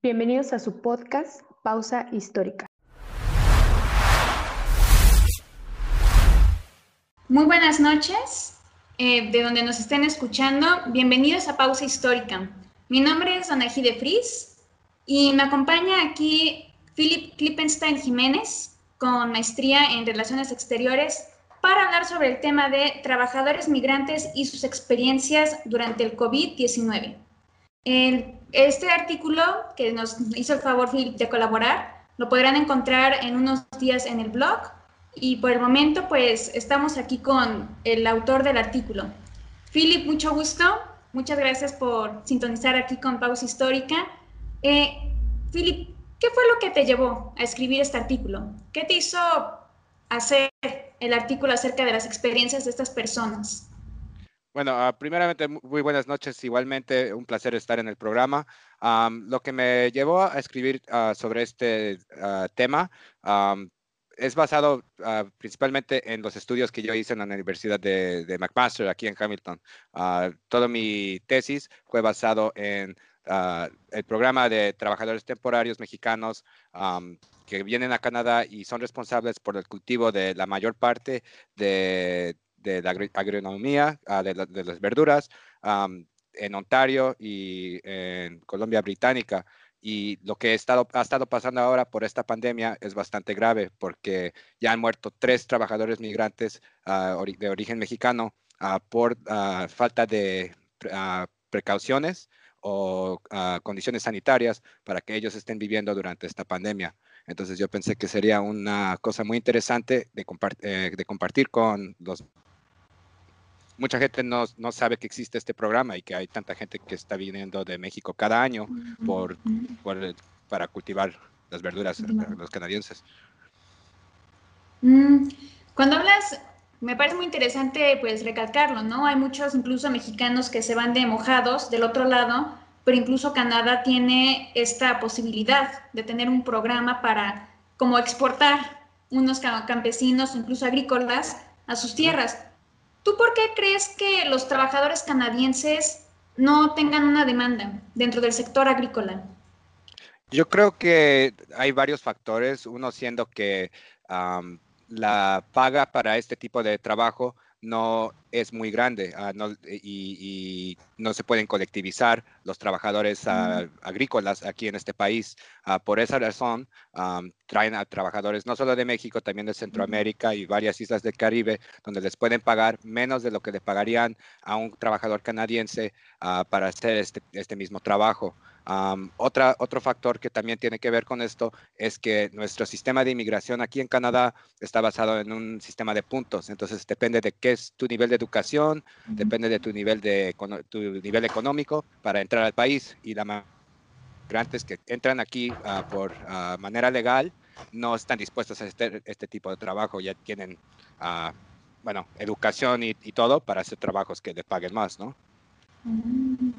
Bienvenidos a su podcast Pausa Histórica. Muy buenas noches, eh, de donde nos estén escuchando. Bienvenidos a Pausa Histórica. Mi nombre es Anají de Fris y me acompaña aquí Philip Klippenstein Jiménez, con maestría en Relaciones Exteriores, para hablar sobre el tema de trabajadores migrantes y sus experiencias durante el COVID-19. Este artículo que nos hizo el favor de colaborar lo podrán encontrar en unos días en el blog y por el momento pues estamos aquí con el autor del artículo. Philip, mucho gusto. Muchas gracias por sintonizar aquí con Pausa Histórica. Eh, Philip, ¿qué fue lo que te llevó a escribir este artículo? ¿Qué te hizo hacer el artículo acerca de las experiencias de estas personas? Bueno, ah, primeramente, muy buenas noches. Igualmente, un placer estar en el programa. lo que me llevó a escribir ah, sobre este ah, tema es basado principalmente en los estudios que yo hice en la Universidad de, McMaster, aquí en Hamilton. toda mi tesis fue basado en el programa de trabajadores temporarios mexicanos que vienen a Canadá y son responsables por el cultivo de la mayor parte de de la agronomía, ah, de, las verduras, en Ontario y en Colombia Británica. Y lo que ha estado, pasando ahora por esta pandemia es bastante grave porque ya han muerto tres trabajadores migrantes ah, de origen mexicano ah, por falta de precauciones o condiciones sanitarias para que ellos estén viviendo durante esta pandemia. Entonces yo pensé que sería una cosa muy interesante de, eh, de compartir con los mucha gente no, no, sabe que existe este programa y que hay tanta gente que está viniendo de México cada año por, para cultivar las verduras los canadienses. Mm, cuando hablas, me parece muy interesante pues recalcarlo, ¿no? Hay muchos incluso mexicanos que se van de mojados del otro lado, pero incluso Canadá tiene esta posibilidad de tener un programa para como exportar unos campesinos, incluso agrícolas, a sus tierras. ¿Tú por qué crees que los trabajadores canadienses no tengan una demanda dentro del sector agrícola? Yo creo que hay varios factores, uno siendo que la paga para este tipo de trabajo no es muy grande ah, y, no se pueden colectivizar los trabajadores ah, agrícolas aquí en este país. Ah, por esa razón, traen a trabajadores no solo de México, también de Centroamérica y varias islas del Caribe, donde les pueden pagar menos de lo que le pagarían a un trabajador canadiense para hacer este, este mismo trabajo otra, otro factor que también tiene que ver con esto es que nuestro sistema de inmigración aquí en Canadá está basado en un sistema de puntos. Entonces depende de qué es tu nivel de educación, depende de tu nivel, de, tu nivel económico para entrar al país. Y la migrantes que entran aquí ah, por ah, manera legal no están dispuestos a hacer este tipo de trabajo, ya tienen, uh, bueno, educación y, y, todo para hacer trabajos que les paguen más, ¿no? Mm.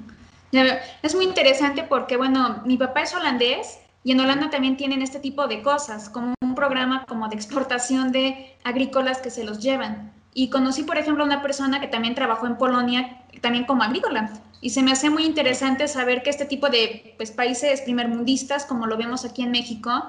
Es muy interesante porque, bueno, mi papá es holandés y en Holanda también tienen este tipo de cosas, como un programa como de exportación de agrícolas que se los llevan. Y conocí, por ejemplo, a una persona que también trabajó en Polonia, también como agrícola. Y se me hace muy interesante saber que este tipo de pues, países primermundistas, como lo vemos aquí en México,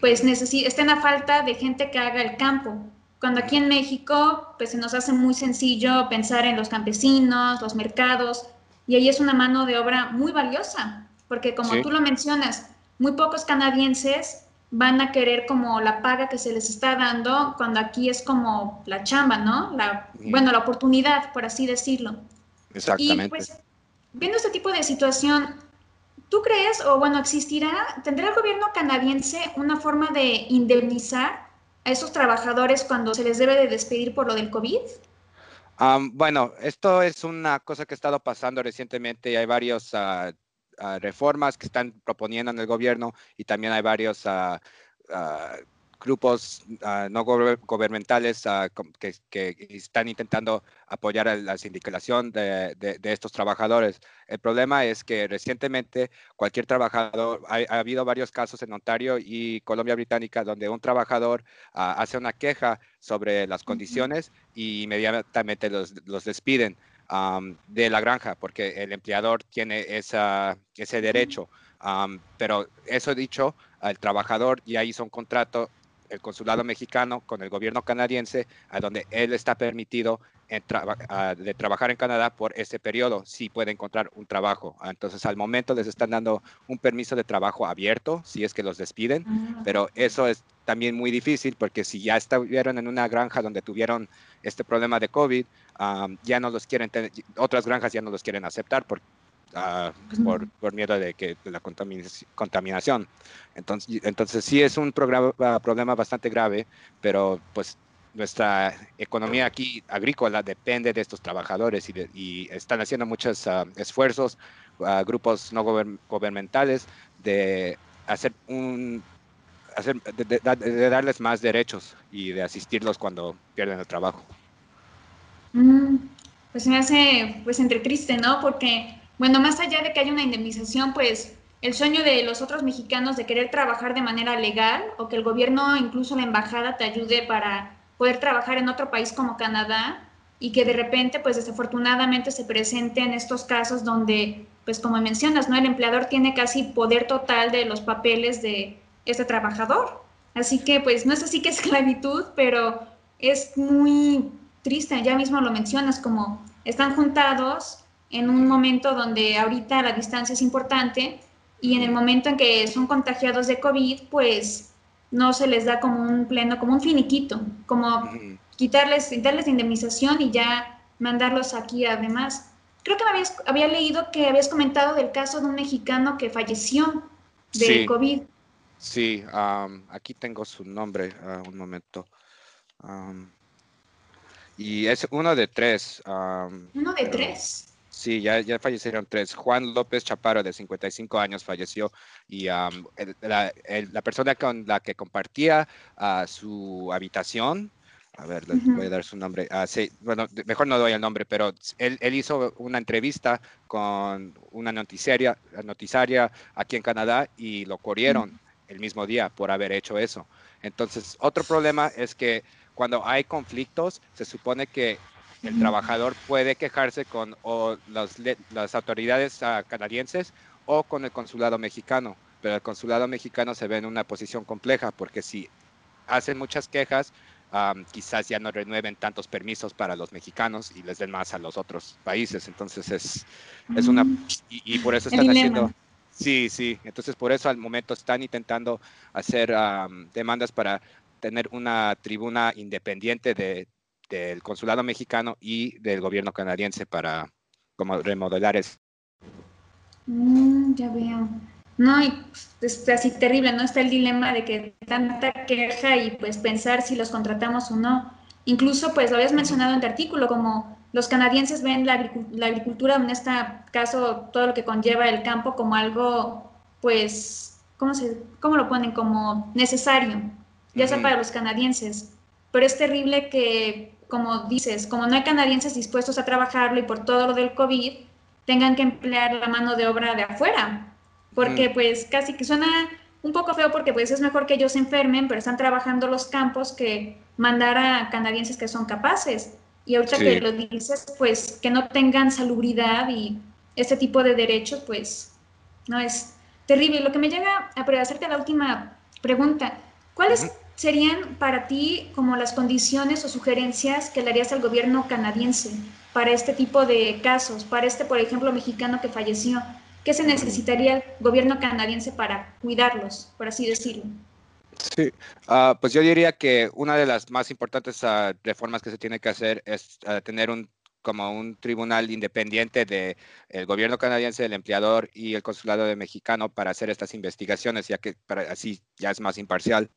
pues estén a falta de gente que haga el campo. Cuando aquí en México, pues se nos hace muy sencillo pensar en los campesinos, los mercados, y ahí es una mano de obra muy valiosa, porque como tú lo mencionas, muy pocos canadienses van a querer como la paga que se les está dando cuando aquí es como la chamba, ¿no? La, Bueno, la oportunidad, por así decirlo. Exactamente. Y pues, viendo este tipo de situación, ¿tú crees, o bueno, existirá, tendrá el gobierno canadiense una forma de indemnizar a esos trabajadores cuando se les debe de despedir por lo del COVID? bueno, esto es una cosa que ha estado pasando recientemente y hay varias ah, ah, reformas que están proponiendo en el gobierno y también hay varios ah, grupos no gubernamentales que, están intentando apoyar a la sindicalización de, estos trabajadores. El problema es que recientemente cualquier trabajador, ha, habido varios casos en Ontario y Colombia Británica donde un trabajador hace una queja sobre las condiciones y inmediatamente los, despiden de la granja porque el empleador tiene esa, ese derecho. pero eso dicho, el trabajador ya hizo un contrato el consulado mexicano con el gobierno canadiense, a donde él está permitido de trabajar en Canadá por ese periodo, si puede encontrar un trabajo. Entonces, al momento les están dando un permiso de trabajo abierto, si es que los despiden, ah. pero eso es también muy difícil porque si ya estuvieron en una granja donde tuvieron este problema de COVID, ya no los quieren, otras granjas ya no los quieren aceptar por, uh, por, por, miedo de que de la contaminación. Entonces, entonces sí es un problema bastante grave, pero pues nuestra economía aquí agrícola depende de estos trabajadores y, están haciendo muchos ah, esfuerzos, uh, grupos no gubernamentales, de hacer un hacer, de, darles más derechos y de asistirlos cuando pierden el trabajo. Mm, pues me hace pues entre triste, ¿no? Porque, bueno, más allá de que haya una indemnización, pues el sueño de los otros mexicanos de querer trabajar de manera legal o que el gobierno, incluso la embajada, te ayude para poder trabajar en otro país como Canadá y que de repente, pues desafortunadamente se presenten estos casos donde, pues como mencionas, ¿no? El empleador tiene casi poder total de los papeles de este trabajador. Así que, pues no es así que esclavitud, pero es muy triste, ya mismo lo mencionas, como están juntados en un momento donde ahorita la distancia es importante y en el momento en que son contagiados de COVID, pues no se les da como un pleno, como un finiquito, como quitarles, darles indemnización y ya mandarlos aquí además. Creo que habías, había leído que habías comentado del caso de un mexicano que falleció de COVID. Sí, aquí tengo su nombre, uh, un momento. Y es uno de tres. uno de tres. Sí, ya, ya fallecieron tres. Juan López Chaparro, de 55 años, falleció y la, persona con la que compartía uh, su habitación, a ver, les voy a dar su nombre. Ah, sí, bueno, mejor no doy el nombre, pero él, él, hizo una entrevista con una noticiaria, noticiaria aquí en Canadá y lo corrieron el mismo día por haber hecho eso. Entonces, otro problema es que cuando hay conflictos, se supone que el trabajador puede quejarse con las autoridades ah, canadienses o con el consulado mexicano, pero el consulado mexicano se ve en una posición compleja porque si hacen muchas quejas, quizás ya no renueven tantos permisos para los mexicanos y les den más a los otros países. Entonces es, es una... Mm. Y, por eso están haciendo... Sí, sí. Entonces por eso al momento están intentando hacer demandas para tener una tribuna independiente de, del consulado mexicano y del gobierno canadiense para como remodelar eso. Mm, ya veo. No, y es así terrible, ¿no? Está el dilema de que tanta queja y pues pensar si los contratamos o no. Incluso, pues lo habías mencionado en tu artículo, como los canadienses ven la, agricultura, en este caso, todo lo que conlleva el campo, como algo, pues, ¿cómo, se, cómo lo ponen? Como necesario, ya sea para los canadienses. Pero es terrible que como dices, como no hay canadienses dispuestos a trabajarlo y por todo lo del COVID, tengan que emplear la mano de obra de afuera. Porque pues casi que suena un poco feo porque pues es mejor que ellos se enfermen, pero están trabajando los campos que mandar a canadienses que son capaces. Y ahorita que lo dices, pues que no tengan salubridad y este tipo de derechos, pues no es terrible. Lo que me llega a hacerte la última pregunta, ¿cuál es serían para ti como las condiciones o sugerencias que le harías al gobierno canadiense para este tipo de casos, para este, por ejemplo, mexicano que falleció? ¿Qué se necesitaría el gobierno canadiense para cuidarlos, por así decirlo? Sí, ah, pues yo diría que una de las más importantes ah, reformas que se tiene que hacer es ah, tener un como un tribunal independiente del el gobierno canadiense, el empleador y el consulado de mexicano para hacer estas investigaciones, ya que para, así ya es más imparcial.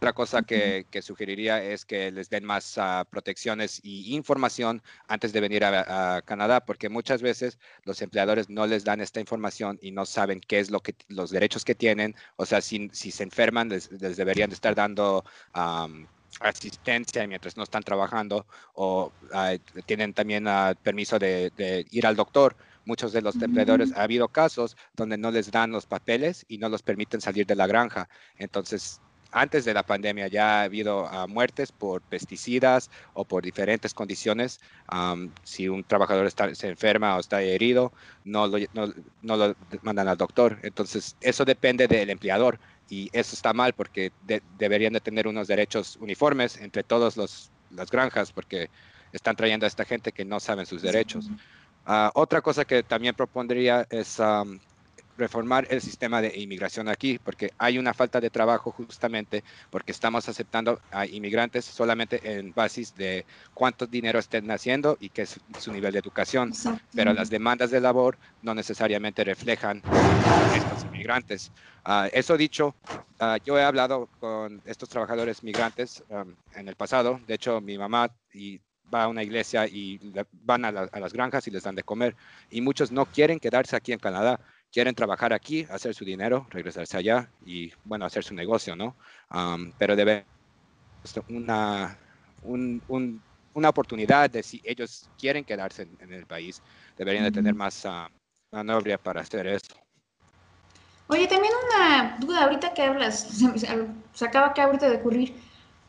Otra cosa que, sugeriría es que les den más ah, protecciones y información antes de venir a, Canadá, porque muchas veces los empleadores no les dan esta información y no saben qué es lo que los derechos que tienen. O sea, si, si se enferman, les, deberían de estar dando asistencia mientras no están trabajando o tienen también uh, permiso de, de, ir al doctor. Muchos de los empleadores, ha habido casos donde no les dan los papeles y no los permiten salir de la granja. Entonces, antes de la pandemia ya ha habido ah, muertes por pesticidas o por diferentes condiciones. si un trabajador está, se enferma o está herido, no lo, no, lo, mandan al doctor. Entonces, eso depende del empleador y eso está mal porque deberían de tener unos derechos uniformes entre todas las granjas porque están trayendo a esta gente que no saben sus derechos. Ah, otra cosa que también propondría es reformar el sistema de inmigración aquí, porque hay una falta de trabajo justamente porque estamos aceptando a inmigrantes solamente en basis de cuánto dinero estén haciendo y qué es su nivel de educación, pero las demandas de labor no necesariamente reflejan a estos inmigrantes. Ah, eso dicho, ah, yo he hablado con estos trabajadores migrantes en el pasado, de hecho mi mamá y va a una iglesia y van a, a, las granjas y les dan de comer. Y muchos no quieren quedarse aquí en Canadá quieren trabajar aquí, hacer su dinero, regresarse allá y, bueno, hacer su negocio, ¿no? pero debe una, una oportunidad de si ellos quieren quedarse en, el país, deberían de tener más uh, manobra para hacer eso. Oye, también una duda, ahorita que hablas, se, acaba que ahorita de ocurrir.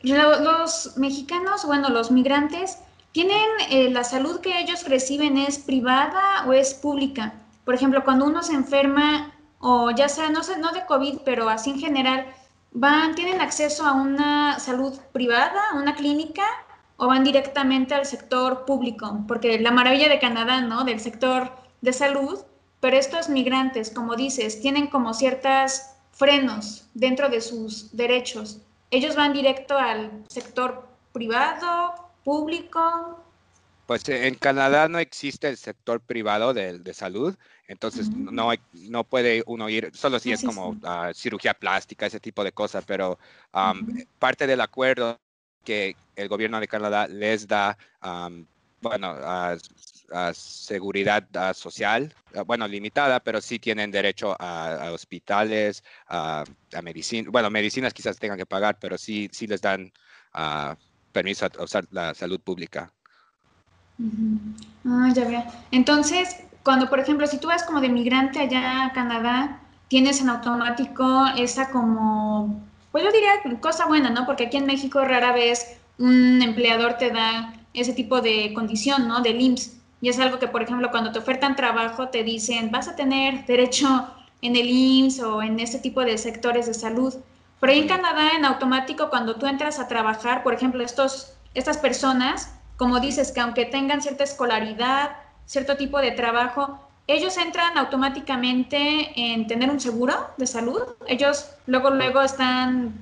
Los mexicanos, bueno, los migrantes, ¿tienen eh, la salud que ellos reciben es privada o es pública? Por ejemplo, cuando uno se enferma, o ya sea, no sé, no de COVID, pero así en general, van, tienen acceso a una salud privada, a una clínica, o van directamente al sector público, porque la maravilla de Canadá, ¿no? Del sector de salud, pero estos migrantes, como dices, tienen como ciertas frenos dentro de sus derechos. Ellos van directo al sector privado, público, pues eh, en Canadá no existe el sector privado de, de salud, entonces no, no puede uno ir, solo si es como cirugía plástica, ese tipo de cosas, pero parte del acuerdo que el gobierno de Canadá les da, bueno, a, seguridad social, bueno, limitada, pero sí tienen derecho a, hospitales, a, medicina, bueno, medicinas quizás tengan que pagar, pero sí, sí les dan permiso a usar la salud pública. Ah, ya veo. Entonces, cuando, por ejemplo, si tú vas como de migrante allá a Canadá, tienes en automático esa como, pues yo diría cosa buena, ¿no? Porque aquí en México rara vez un empleador te da ese tipo de condición, ¿no? Del IMSS. Y es algo que, por ejemplo, cuando te ofertan trabajo, te dicen, vas a tener derecho en el IMSS o en este tipo de sectores de salud. Pero ahí en Canadá, en automático, cuando tú entras a trabajar, por ejemplo, estos, estas personas como dices, que aunque tengan cierta escolaridad, cierto tipo de trabajo, ellos entran automáticamente en tener un seguro de salud. Ellos luego, luego están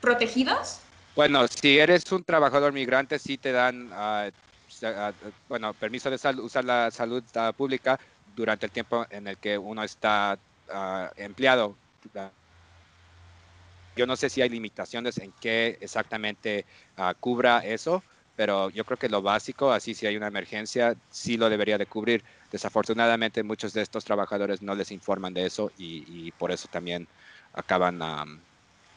protegidos. Bueno, si eres un trabajador migrante, sí te dan, ah, bueno, permiso de usar la salud ah, pública durante el tiempo en el que uno está empleado. Yo no sé si hay limitaciones en qué exactamente cubra eso, pero yo creo que lo básico, así si hay una emergencia, sí lo debería de cubrir. Desafortunadamente muchos de estos trabajadores no les informan de eso y, por eso también acaban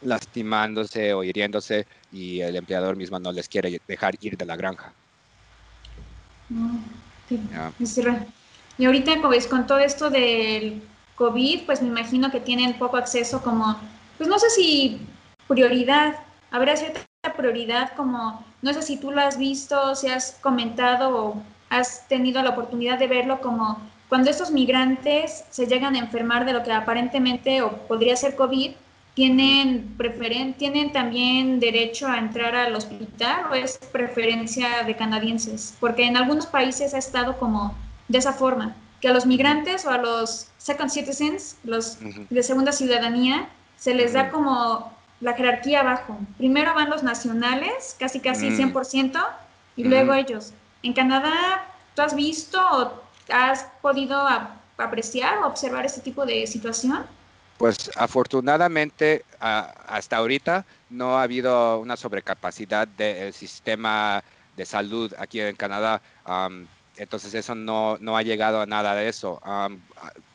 lastimándose o hiriéndose y el empleador mismo no les quiere dejar ir de la granja. Y ahorita pues, con todo esto del COVID, pues me imagino que tienen poco acceso como, pues no sé si prioridad, habrá cierta prioridad como no sé si tú lo has visto, si has comentado o has tenido la oportunidad de verlo como cuando estos migrantes se llegan a enfermar de lo que aparentemente o podría ser COVID, tienen preferen tienen también derecho a entrar al hospital o es preferencia de canadienses, porque en algunos países ha estado como de esa forma, que a los migrantes o a los second citizens, los de segunda ciudadanía, se les da como la jerarquía abajo. Primero van los nacionales, casi casi 100%, mm. y luego ellos. En Canadá, ¿tú has visto o has podido apreciar o observar este tipo de situación? Pues afortunadamente hasta ahorita no ha habido una sobrecapacidad del sistema de salud aquí en Canadá. Entonces eso no, no, ha llegado a nada de eso.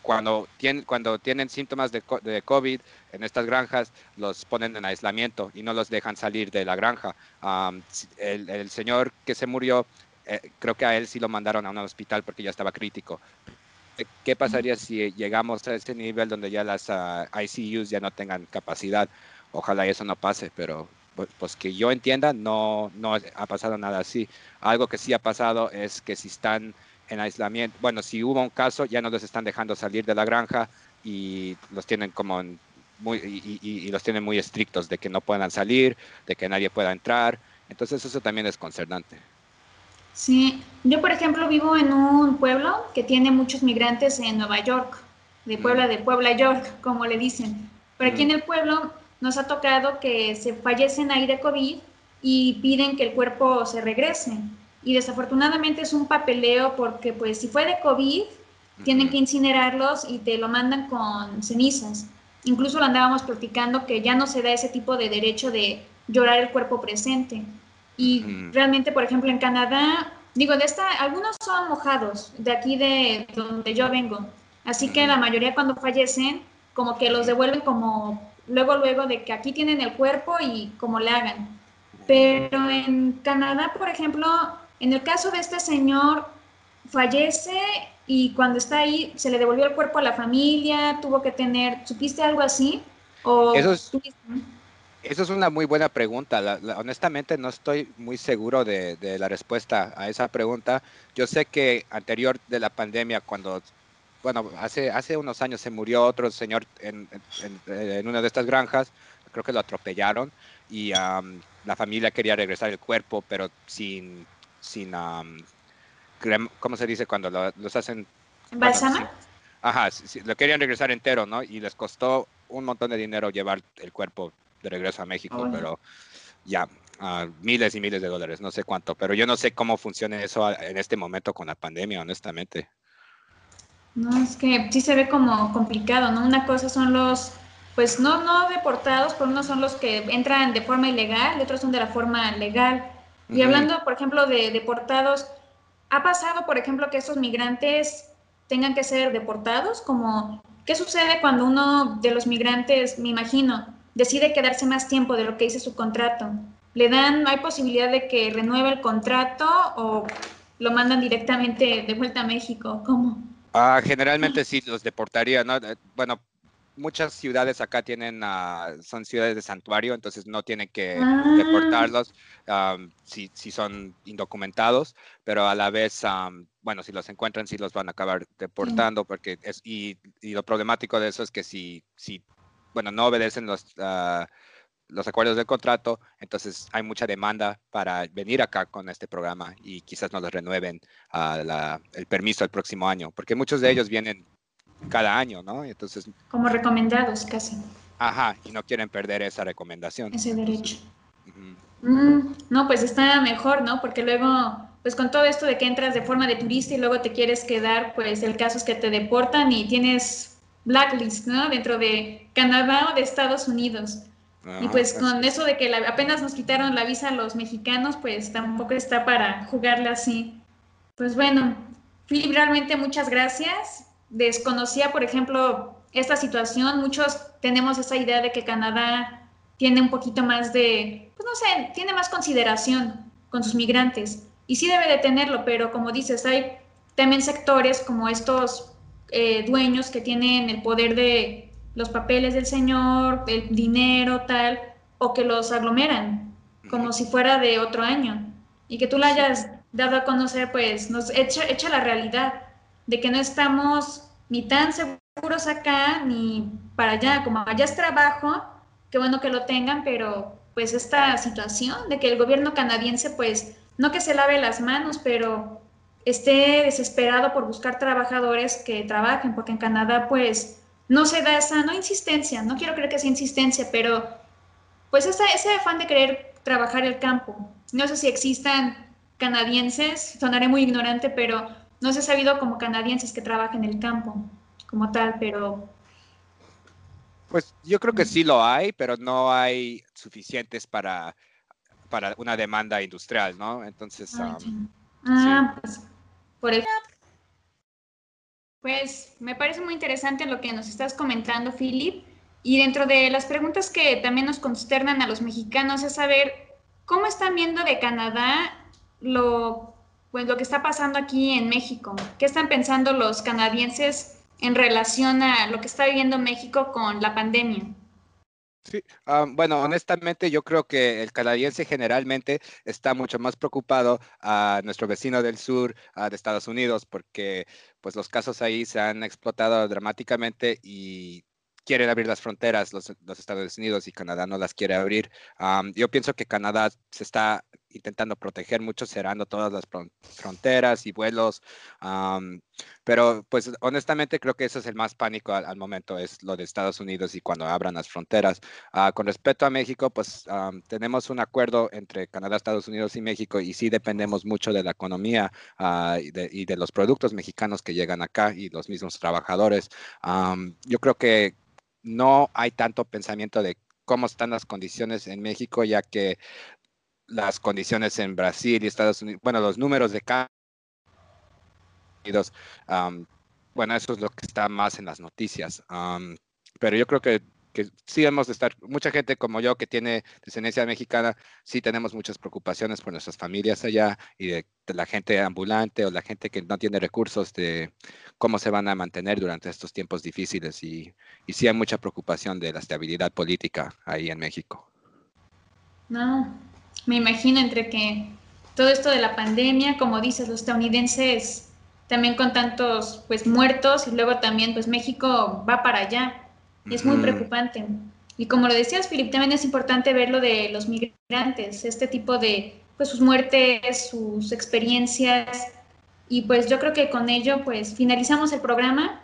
cuando, tienen, cuando tienen síntomas de, de COVID, en estas granjas los ponen en aislamiento y no los dejan salir de la granja. el, señor que se murió, eh, creo que a él sí lo mandaron a un hospital porque ya estaba crítico. ¿Qué pasaría si llegamos a este nivel donde ya las uh, ah, ICUs ya no tengan capacidad? ojalá eso no pase, pero pues, pues, que yo entienda, no, no ha pasado nada así. Algo que sí ha pasado es que si están en aislamiento, bueno, si hubo un caso, ya no los están dejando salir de la granja y los tienen como muy, y, los tienen muy estrictos de que no puedan salir, de que nadie pueda entrar. Entonces eso también es concernante. Sí, yo por ejemplo vivo en un pueblo que tiene muchos migrantes en Nueva York, de mm. Puebla, de Puebla York, como le dicen. Pero aquí mm. en el pueblo nos ha tocado que se fallecen ahí de COVID y piden que el cuerpo se regrese. Y desafortunadamente es un papeleo porque pues si fue de COVID, tienen que incinerarlos y te lo mandan con cenizas. Incluso lo andábamos platicando que ya no se da ese tipo de derecho de llorar el cuerpo presente. Y realmente, por ejemplo, en Canadá, digo, de esta, algunos son mojados, de aquí de donde yo vengo. Así que la mayoría cuando fallecen, como que los devuelven como luego, luego de que aquí tienen el cuerpo y como le hagan. Pero en Canadá, por ejemplo, en el caso de este señor, fallece y cuando está ahí se le devolvió el cuerpo a la familia, tuvo que tener, ¿supiste algo así? ¿O eso, es, eso es una muy buena pregunta. honestamente no estoy muy seguro de, de, la respuesta a esa pregunta. Yo sé que anterior de la pandemia, cuando bueno, hace, hace unos años se murió otro señor en, en, una de estas granjas, creo que lo atropellaron y la familia quería regresar el cuerpo, pero sin, sin ¿cómo se dice cuando los hacen? ¿Balsama? ajá, lo querían regresar entero, ¿no? Y les costó un montón de dinero llevar el cuerpo de regreso a México, pero ya, miles y miles de dólares, no sé cuánto, pero yo no sé cómo funciona eso en este momento con la pandemia, honestamente. No, es que sí se ve como complicado, ¿no? Una cosa son los, pues no, no deportados, por uno son los que entran de forma ilegal y otros son de la forma legal. Y hablando, por ejemplo, de deportados, ¿ha pasado, por ejemplo, que estos migrantes tengan que ser deportados? Como, ¿qué sucede cuando uno de los migrantes, me imagino, decide quedarse más tiempo de lo que dice su contrato? ¿Le dan, hay posibilidad de que renueve el contrato o lo mandan directamente de vuelta a México? ¿Cómo? Ah, generalmente sí los deportaría, ¿no? Eh, bueno, muchas ciudades acá tienen, uh, son ciudades de santuario, entonces no tienen que ah. deportarlos si, si, son indocumentados, pero a la vez, bueno, si los encuentran, sí los van a acabar deportando, porque es, y, y, lo problemático de eso es que si, si bueno, no obedecen los, uh, los acuerdos del contrato, entonces hay mucha demanda para venir acá con este programa y quizás nos renueven uh, el permiso el próximo año, porque muchos de ellos vienen cada año, ¿no? Entonces, Como recomendados casi. Ajá, y no quieren perder esa recomendación. Ese derecho. Mm, no, pues está mejor, ¿no? Porque luego, pues con todo esto de que entras de forma de turista y luego te quieres quedar, pues el caso es que te deportan y tienes blacklist, ¿no? Dentro de Canadá o de Estados Unidos y pues con eso de que apenas nos quitaron la visa a los mexicanos, pues tampoco está para jugarle así. Pues bueno, Philip, realmente muchas gracias. Desconocía, por ejemplo, esta situación. Muchos tenemos esa idea de que Canadá tiene un poquito más de, pues no sé, tiene más consideración con sus migrantes. Y sí debe de tenerlo, pero como dices, hay también sectores como estos eh, dueños que tienen el poder de los papeles del señor, el dinero, tal, o que los aglomeran, como si fuera de otro año. Y que tú la hayas dado a conocer, pues nos echa, echa la realidad de que no estamos ni tan seguros acá ni para allá. Como allá es trabajo, qué bueno que lo tengan, pero pues esta situación de que el gobierno canadiense, pues no que se lave las manos, pero esté desesperado por buscar trabajadores que trabajen, porque en Canadá, pues no se da esa, no insistencia, no quiero creer que sea insistencia, pero pues ese afán de querer trabajar el campo. No sé si existan canadienses, sonaré muy ignorante, pero no se ha sabido como canadienses que trabajen el campo como tal, pero... Pues yo creo que sí lo hay, pero no hay suficientes para, para una demanda industrial, ¿no? Entonces... ah, pues por eso pues me parece muy interesante lo que nos estás comentando, Philip. Y dentro de las preguntas que también nos consternan a los mexicanos es saber cómo están viendo de Canadá lo, pues, lo que está pasando aquí en México. ¿Qué están pensando los canadienses en relación a lo que está viviendo México con la pandemia? Sí, ah, bueno, honestamente yo creo que el canadiense generalmente está mucho más preocupado a nuestro vecino del sur, de Estados Unidos, porque pues los casos ahí se han explotado dramáticamente y quieren abrir las fronteras los, Estados Unidos y Canadá no las quiere abrir. yo pienso que Canadá se está intentando proteger mucho, cerrando todas las fronteras y vuelos. pero pues honestamente creo que eso es el más pánico al, momento, es lo de Estados Unidos y cuando abran las fronteras. Ah, con respecto a México, pues tenemos un acuerdo entre Canadá, Estados Unidos y México y sí dependemos mucho de la economía ah, y, de, los productos mexicanos que llegan acá y los mismos trabajadores. yo creo que no hay tanto pensamiento de cómo están las condiciones en México, ya que las condiciones en Brasil y Estados Unidos, bueno, los números de casos, bueno, eso es lo que está más en las noticias. pero yo creo que, que, sí hemos de estar, mucha gente como yo que tiene descendencia mexicana, sí tenemos muchas preocupaciones por nuestras familias allá y de, la gente ambulante o la gente que no tiene recursos de cómo se van a mantener durante estos tiempos difíciles. Y, y sí hay mucha preocupación de la estabilidad política ahí en México. No, me imagino entre que todo esto de la pandemia, como dices, los estadounidenses también con tantos pues muertos y luego también pues México va para allá. Es muy preocupante. Y como lo decías, Filip, también es importante ver lo de los migrantes, este tipo de pues sus muertes, sus experiencias. Y pues yo creo que con ello pues finalizamos el programa.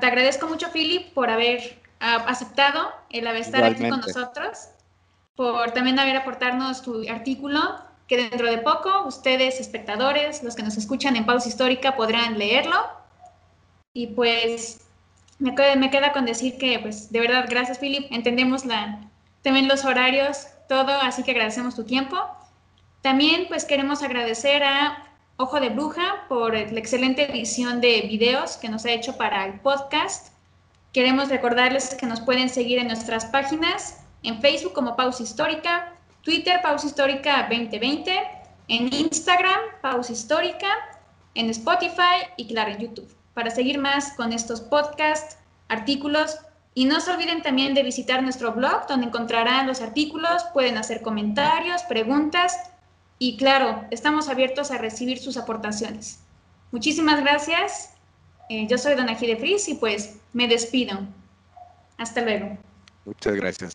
Te agradezco mucho, Philip, por haber ah, aceptado el haber estar aquí con nosotros por también haber aportarnos tu artículo, que dentro de poco ustedes, espectadores, los que nos escuchan en Pausa Histórica, podrán leerlo. Y pues me me queda con decir que, pues, de verdad, gracias, Philip. Entendemos la, también los horarios, todo, así que agradecemos tu tiempo. También, pues, queremos agradecer a Ojo de Bruja por la excelente edición de videos que nos ha hecho para el podcast. Queremos recordarles que nos pueden seguir en nuestras páginas en Facebook como Pausa Histórica, Twitter Pausa Histórica 2020, en Instagram Pausa Histórica, en Spotify y claro en YouTube, para seguir más con estos podcasts, artículos y no se olviden también de visitar nuestro blog donde encontrarán los artículos, pueden hacer comentarios, preguntas y claro, estamos abiertos a recibir sus aportaciones. Muchísimas gracias. Eh, yo soy Dona Gide Fris y pues me despido. Hasta luego. Muchas gracias.